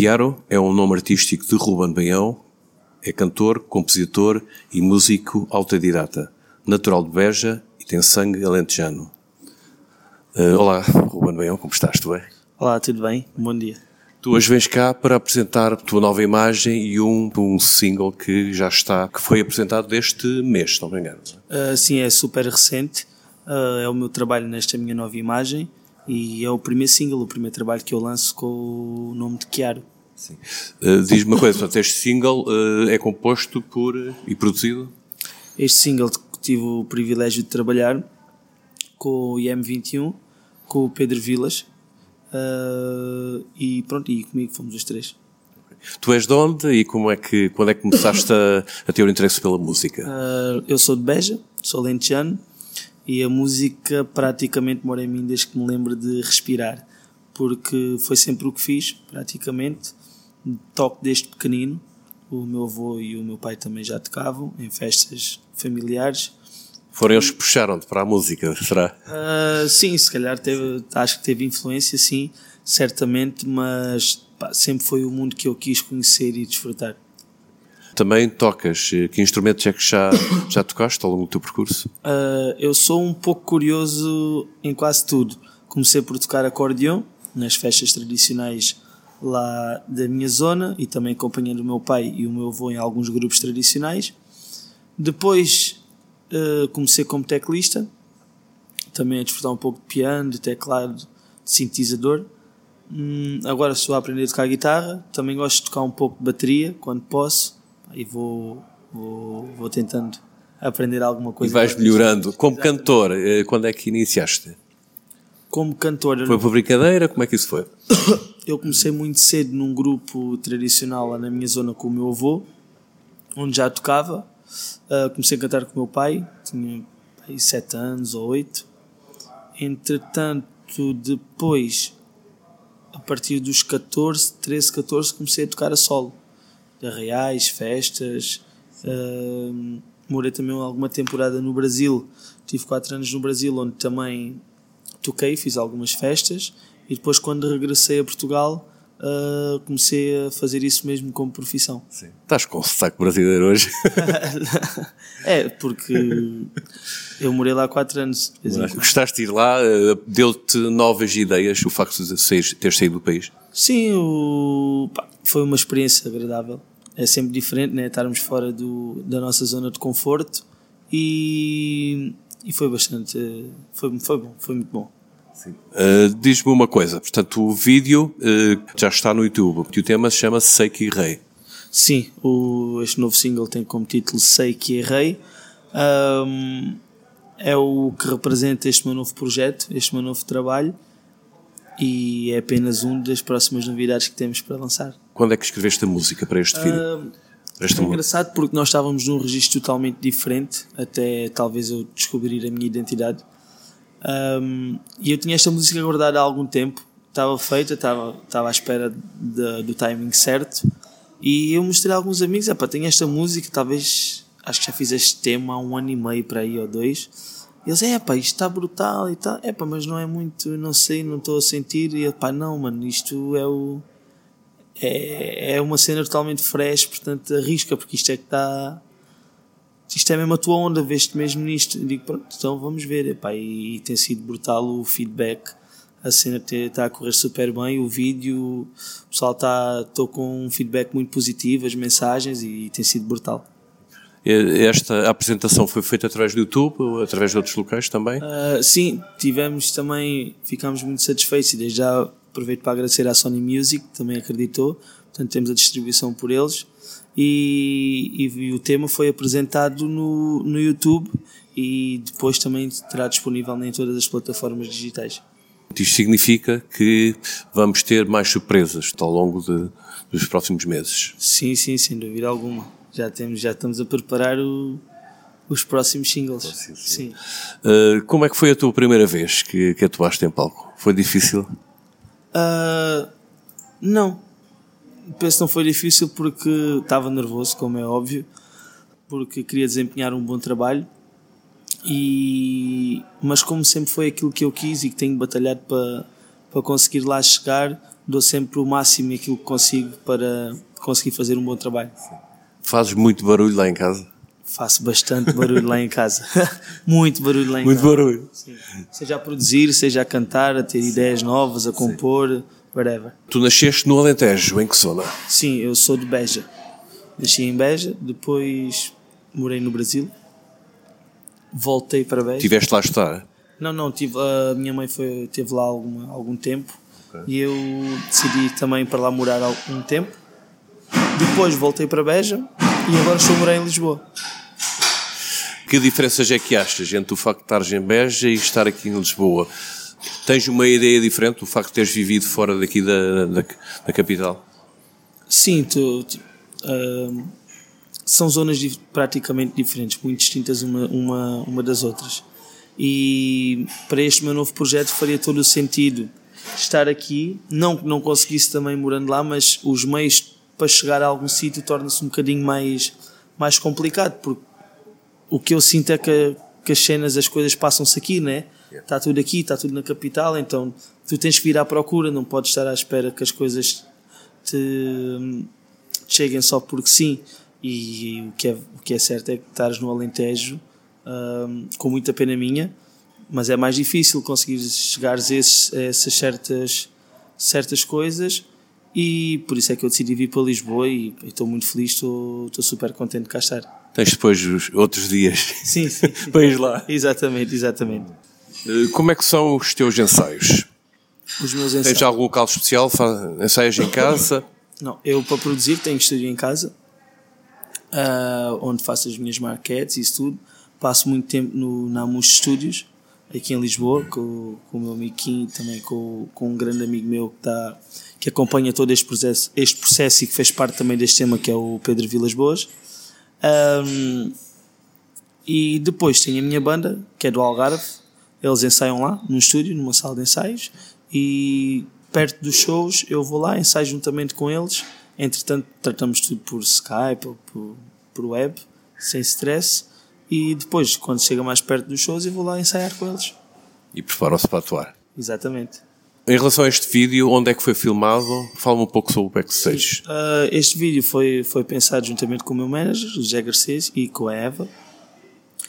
Chiaro é um nome artístico de Ruben Baião, é cantor, compositor e músico autodidata, natural de Beja e tem sangue alentejano. Uh, olá, Ruben Baião, como estás? Tudo bem? Olá, tudo bem? Bom dia. Tu hoje vens cá para apresentar a tua nova imagem e um, um single que já está, que foi apresentado este mês, se não me engano. Uh, sim, é super recente. Uh, é o meu trabalho nesta minha nova imagem e é o primeiro single, o primeiro trabalho que eu lanço com o nome de Chiaro. Sim. Uh, Diz-me uma coisa, portanto, este single é composto por e produzido? Este single tive o privilégio de trabalhar com o IM21, com o Pedro Vilas uh, e pronto, e comigo fomos os três. Tu és de onde e como é que, quando é que começaste a, a ter o interesse pela música? Uh, eu sou de Beja, sou lentejano e a música praticamente mora em mim desde que me lembro de respirar, porque foi sempre o que fiz, praticamente. Toco desde pequenino, o meu avô e o meu pai também já tocavam em festas familiares foram eles que puxaram-te para a música, será? Uh, sim, se calhar teve, acho que teve influência, sim, certamente, mas pá, sempre foi o mundo que eu quis conhecer e desfrutar. Também tocas, eh, que instrumentos é que já, já tocaste ao longo do teu percurso? Uh, eu sou um pouco curioso em quase tudo. Comecei por tocar acordeão nas festas tradicionais lá da minha zona e também acompanhando o meu pai e o meu avô em alguns grupos tradicionais. Depois uh, comecei como teclista, também a desfrutar um pouco de piano, de teclado, de sintetizador. Hum, agora estou a aprender a tocar guitarra, também gosto de tocar um pouco de bateria quando posso e vou, vou, vou tentando aprender alguma coisa. E vais melhorando. Como Exatamente. cantor, eh, quando é que iniciaste? Como cantor. Foi por brincadeira? Como é que isso foi? Eu comecei muito cedo num grupo tradicional lá na minha zona com o meu avô, onde já tocava Uh, comecei a cantar com o meu pai, tinha aí 7 anos ou 8. Entretanto, depois, a partir dos 14, 13, 14, comecei a tocar a solo. De arraiais, festas. Uh, morei também alguma temporada no Brasil. Tive 4 anos no Brasil, onde também toquei, fiz algumas festas. E depois, quando regressei a Portugal, uh, comecei a fazer isso mesmo como profissão. Sim. Estás com o saco brasileiro hoje? é, porque eu morei lá há 4 anos. Gostaste de ir lá? Ah, deu-te novas ideias o facto de ter saído do país? Sim, o, pá, foi uma experiência agradável. É sempre diferente, né? Estarmos fora do, da nossa zona de conforto e, e foi bastante. Foi, foi bom, foi muito bom. Uh, Diz-me uma coisa, portanto, o vídeo uh, já está no YouTube e o tema se chama Sei que Errei. Sim, o, este novo single tem como título Sei que Errei. Um, é o que representa este meu novo projeto, este meu novo trabalho e é apenas um das próximas novidades que temos para lançar. Quando é que escreveste a música para este vídeo? Uh, é engraçado porque nós estávamos num registro totalmente diferente, até talvez eu descobrir a minha identidade. Um, e eu tinha esta música guardada há algum tempo, estava feita, estava, estava à espera de, do timing certo. E eu mostrei a alguns amigos: é tenho esta música, talvez acho que já fiz este tema há um ano e meio para aí ou dois. E eles, é pá, isto está brutal e tal, é pá, mas não é muito, não sei, não estou a sentir. E pá, não, mano, isto é o. É, é uma cena totalmente fresh, portanto arrisca, porque isto é que está isto é mesmo a tua onda, veste mesmo nisto. Eu digo, pronto, então vamos ver. Epá, e, e tem sido brutal o feedback. A cena está a correr super bem. O vídeo, o pessoal está com um feedback muito positivo, as mensagens, e tem sido brutal. Esta apresentação foi feita através do YouTube ou através de outros locais também? Uh, sim, tivemos também, ficámos muito satisfeitos e desde já aproveito para agradecer à Sony Music, que também acreditou. Portanto, temos a distribuição por eles e, e, e, o tema foi apresentado no, no YouTube e depois também estará disponível em todas as plataformas digitais. Isto significa que vamos ter mais surpresas ao longo de, dos próximos meses? Sim, sim, sem dúvida alguma. Já, temos, já estamos a preparar o, os próximos singles. Sim. sim. Uh, como é que foi a tua primeira vez que, que atuaste em palco? Foi difícil? Uh, não penso que não foi difícil porque estava nervoso, como é óbvio, porque queria desempenhar um bom trabalho. E, mas como sempre foi aquilo que eu quis e que tenho batalhado para, para conseguir lá chegar, dou sempre o máximo aquilo que consigo para conseguir fazer um bom trabalho. Fazes muito barulho lá em casa? Faço bastante barulho lá em casa. muito barulho lá em muito casa. Muito barulho. Sim. Seja a produzir, seja a cantar, a ter ideias novas, a compor, Sim. whatever. Tu nasceste no Alentejo, em que zona? Sim, eu sou de Beja. Nasci em Beja, depois morei no Brasil. Voltei para Beja. Tiveste lá a estar? Não, não, tive, a minha mãe foi, teve lá alguma, algum tempo okay. e eu decidi também para lá morar algum tempo. Depois voltei para Beja e agora estou a morar em Lisboa. Que diferenças é que achas entre o facto de estares em Beja e estar aqui em Lisboa? Tens uma ideia diferente do facto de teres vivido fora daqui da, da, da capital? Sim, tu, tu uh, são zonas praticamente diferentes, muito distintas uma, uma, uma das outras. E para este meu novo projeto faria todo o sentido estar aqui, não que não conseguisse também morando lá, mas os meios para chegar a algum sítio torna-se um bocadinho mais, mais complicado, porque o que eu sinto é que, que as cenas, as coisas passam-se aqui, né? Está tudo aqui, está tudo na capital, então tu tens que vir à procura, não podes estar à espera que as coisas te, te cheguem só porque sim. E, o, que é, o que é certo é que estás no Alentejo com muita pena minha, mas é mais difícil conseguir chegar a, esses, a essas certas, certas coisas e por isso é que eu decidi vir para Lisboa e estou muito feliz, estou, estou super contente de cá estar. Tens depois os outros dias sim, sim, para ir lá. Exatamente, exatamente. Eh, como é que são os teus ensaios? Os meus ensaios. Tens algum local especial? Ensaios em casa? Não, eu para produzir tenho estúdio em casa, uh, onde faço as minhas marquetes e isso tudo passo muito tempo no, na Amus Studios, aqui em Lisboa, com, com o meu amigo Kim, também com, com um grande amigo meu que, tá, que acompanha todo este processo, este processo e que fez parte também deste tema, que é o Pedro Vilas Boas. Um, e depois tenho a minha banda, que é do Algarve, eles ensaiam lá, num estúdio, numa sala de ensaios, e perto dos shows eu vou lá, ensaio juntamente com eles. Entretanto, tratamos tudo por Skype ou por, por web, sem stress e depois, quando chega mais perto dos shows, eu vou lá ensaiar com eles. E preparam-se para atuar. Exatamente. Em relação a este vídeo, onde é que foi filmado? Fala-me um pouco sobre o backstage. Uh, este vídeo foi, foi pensado juntamente com o meu manager, o José Garcês, e com a Eva.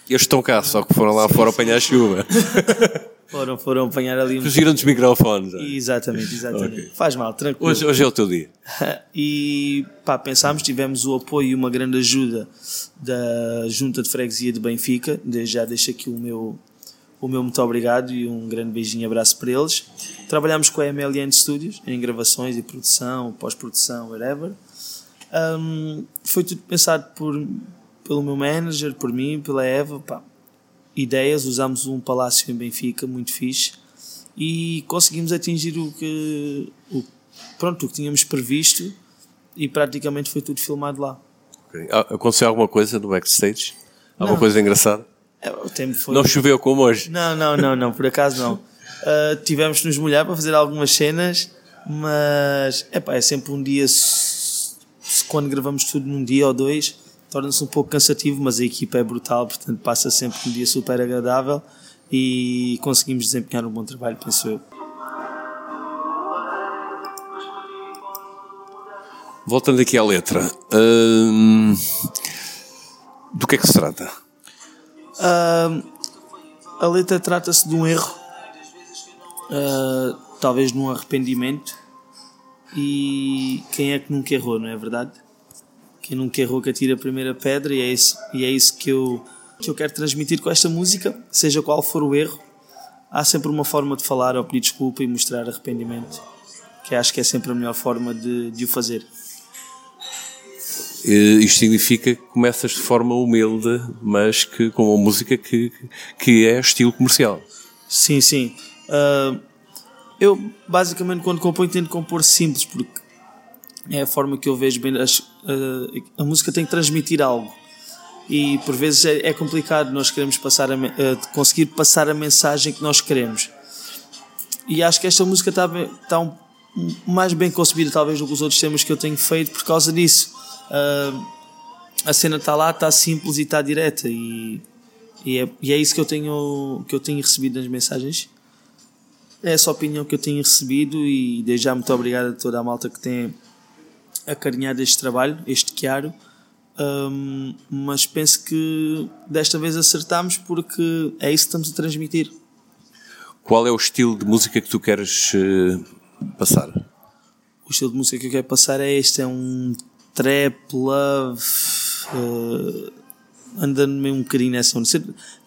Eles estão cá, só que foram lá sim, fora sim. apanhar chuva. Foram, foram apanhar ali um. Fugiram dos microfones. É? Exatamente, exatamente. Okay. Faz mal, tranquilo. Hoje, hoje é o teu dia. e pá, pensámos, tivemos o apoio e uma grande ajuda da Junta de Freguesia de Benfica. Já deixo aqui o meu, o meu muito obrigado e um grande beijinho e abraço para eles. Trabalhámos com a MLN Studios em gravações e produção, pós-produção, whatever. Um, foi tudo pensado por, pelo meu manager, por mim, pela Eva. Pá, ideias, usámos um palácio em Benfica muito fixe e conseguimos atingir o que, o, pronto, o que tínhamos previsto e praticamente foi tudo filmado lá. Okay. Ah, aconteceu alguma coisa no backstage? Alguma não. coisa engraçada? É, foi... Não choveu como hoje? Não, não, não, não por acaso não. Uh, tivemos que nos molhar para fazer algumas cenas, mas epá, é sempre um dia, quando gravamos tudo num dia ou dois, torna-se um pouco cansativo, mas a equipa é brutal, portanto passa sempre um dia super agradável e conseguimos desempenhar um bom trabalho, penso eu. Voltando aqui à letra, hum, do que é que se trata? Hum, a letra trata-se de um erro, uh, talvez num arrependimento, e quem é que nunca errou, não é verdade? Quem nunca errou que atira a primeira pedra, e é isso, e é isso que, eu, que eu quero transmitir com esta música, seja qual for o erro. Há sempre uma forma de falar ou pedir desculpa e mostrar arrependimento, que acho que é sempre a melhor forma de, de o fazer. Isto significa que começas de forma humilde, mas que com uma música que, que é estilo comercial. Sim, sim. Uh, eu basicamente quando componho tento compor simples, porque é a forma que eu vejo bem. As, a, a música tem que transmitir algo e por vezes é, é complicado nós queremos passar a, conseguir passar a mensagem que nós queremos. E acho que esta música está, está um, mais bem concebida talvez do que os outros temas que eu tenho feito por causa disso. Uh, a cena está lá, está simples e está direta e, e, é, e é isso que eu tenho que eu tenho recebido nas mensagens é essa opinião que eu tenho recebido e desde já muito obrigado a toda a malta que tem acarinhado este trabalho, este Chiaro. Um, mas penso que desta vez acertamos porque é isso que estamos a transmitir. Qual é o estilo de música que tu queres uh, passar? O estilo de música que eu quero passar é este: é um trap, love, uh, andando meio um bocadinho nessa onda.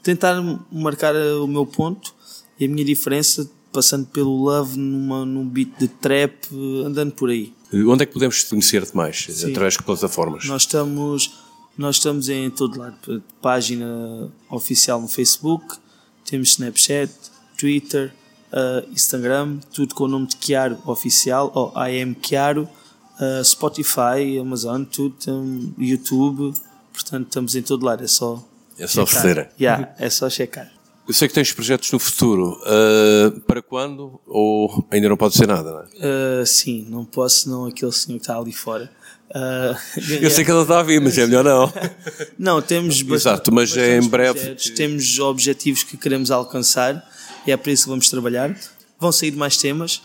Tentar marcar o meu ponto e a minha diferença, passando pelo love numa, num beat de trap, andando por aí. Onde é que podemos conhecer-te mais? Sim. Através de plataformas? Nós estamos, nós estamos em todo lado. Página oficial no Facebook, temos Snapchat, Twitter, uh, Instagram, tudo com o nome de Chiaro Oficial, ou I am Chiaro, uh, Spotify, Amazon, tudo, um, YouTube, portanto estamos em todo lado, é só. É só checar. Yeah, é só checar. Eu sei que tens projetos no futuro. Uh, para quando? Ou ainda não pode ser nada, não é? Uh, sim, não posso, não aquele senhor que está ali fora. Uh, eu sei que ele está a vir, mas é melhor não. não, temos Exato, mas é em breve. Temos objetivos que queremos alcançar e é para isso que vamos trabalhar. Vão sair mais temas,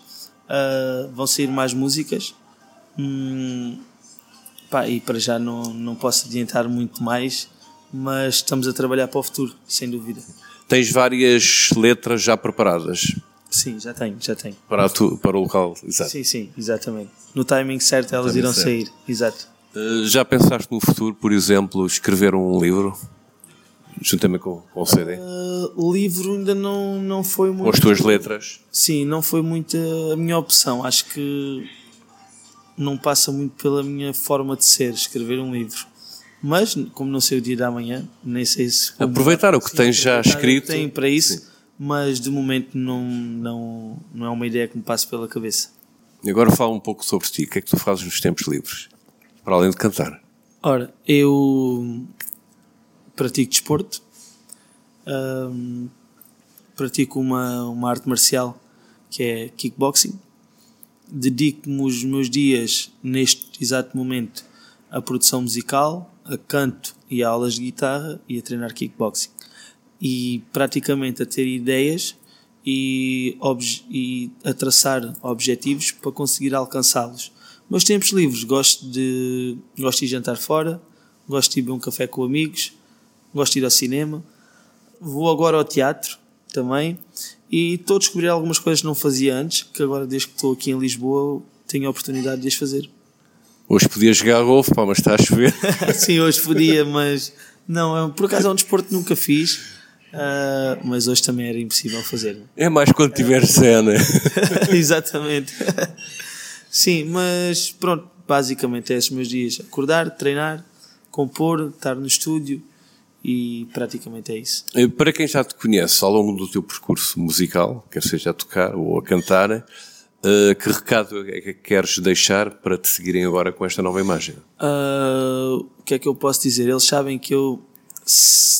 vão sair mais músicas. Hum, pá, e para já não, não posso adiantar muito mais, mas estamos a trabalhar para o futuro, sem dúvida. Tens várias letras já preparadas? Sim, já tenho, já tenho. Para, tu, para o local, exato. Sim, sim, exatamente. No timing certo elas irão certo. sair, exato. Uh, já pensaste no futuro, por exemplo, escrever um livro? Juntamente com, com o CD? Uh, o livro ainda não, não foi muito. Com as tuas letras? Sim, não foi muito a minha opção. Acho que não passa muito pela minha forma de ser, escrever um livro. Mas, como não sei o dia da manhã, nem sei se. Aproveitar o que tens já escrito. Tem para isso, sim. mas de momento não, não, não é uma ideia que me passe pela cabeça. E agora fala um pouco sobre ti. O que é que tu fazes nos tempos livres? Para além de cantar. Ora, eu pratico desporto, um, pratico uma, uma arte marcial que é kickboxing. Dedico-me os meus dias, neste exato momento, à produção musical, a canto e a aulas de guitarra e a treinar kickboxing. E praticamente a ter ideias e, e a traçar objetivos para conseguir alcançá-los. Meus tempos livres, gosto de, gosto de jantar fora, gosto de beber um café com amigos, gosto de ir ao cinema, vou agora ao teatro também e estou a descobrir algumas coisas que não fazia antes, que agora desde que estou aqui em Lisboa tenho a oportunidade de as fazer. Hoje podia jogar golfe, pá, mas está a chover. Sim, hoje podia, mas não, é por acaso é um desporto que nunca fiz, uh, mas hoje também era impossível fazer. É mais quando tiver cena. Exatamente. Sim, mas pronto, basicamente é esses meus dias: acordar, treinar, compor, estar no estúdio e praticamente é isso. Para quem já te conhece ao longo do teu percurso musical, quer seja a tocar ou a cantar, Uh, que recado é que queres deixar para te seguirem agora com esta nova imagem? Uh, o que é que eu posso dizer? Eles sabem que eu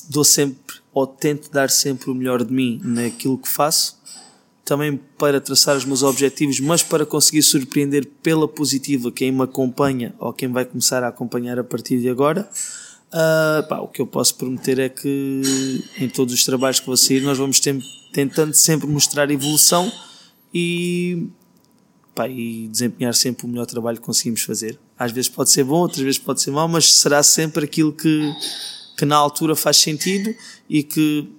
dou sempre, ou tento dar sempre o melhor de mim naquilo que faço, também para traçar os meus objetivos, mas para conseguir surpreender pela positiva quem me acompanha ou quem vai começar a acompanhar a partir de agora. Uh, pá, o que eu posso prometer é que em todos os trabalhos que vou sair, nós vamos tentando sempre mostrar evolução e pá, e desempenhar sempre o melhor trabalho que conseguimos fazer. Às vezes pode ser bom, outras vezes pode ser mau, mas será sempre aquilo que, que na altura faz sentido e que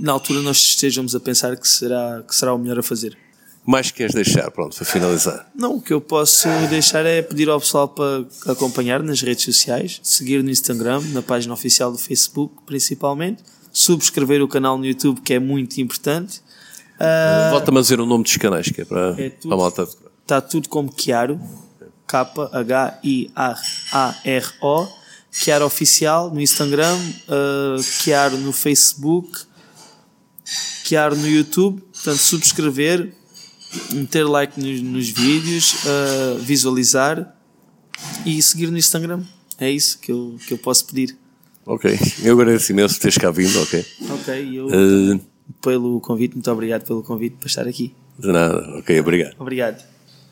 na altura nós estejamos a pensar que será, que será o melhor a fazer. Mais queres deixar, pronto, para finalizar? Não, o que eu posso deixar é pedir ao pessoal para acompanhar nas redes sociais, seguir no Instagram, na página oficial do Facebook, principalmente, subscrever o canal no YouTube, que é muito importante, Uh, Volta-me a dizer o nome dos canais, que é para é tudo, a malta. Está tudo como Chiaro, K-H-I-A-R-O, Chiaro Oficial no Instagram, uh, Chiaro no Facebook, Chiaro no YouTube. Portanto, subscrever, meter like nos, nos vídeos, uh, visualizar e seguir no Instagram. É isso que eu, que eu posso pedir. Ok, eu agradeço imenso por teres cá vindo, ok? Ok, eu. Uh, pelo convite, muito obrigado pelo convite para estar aqui. De nada, ok, obrigado. Obrigado.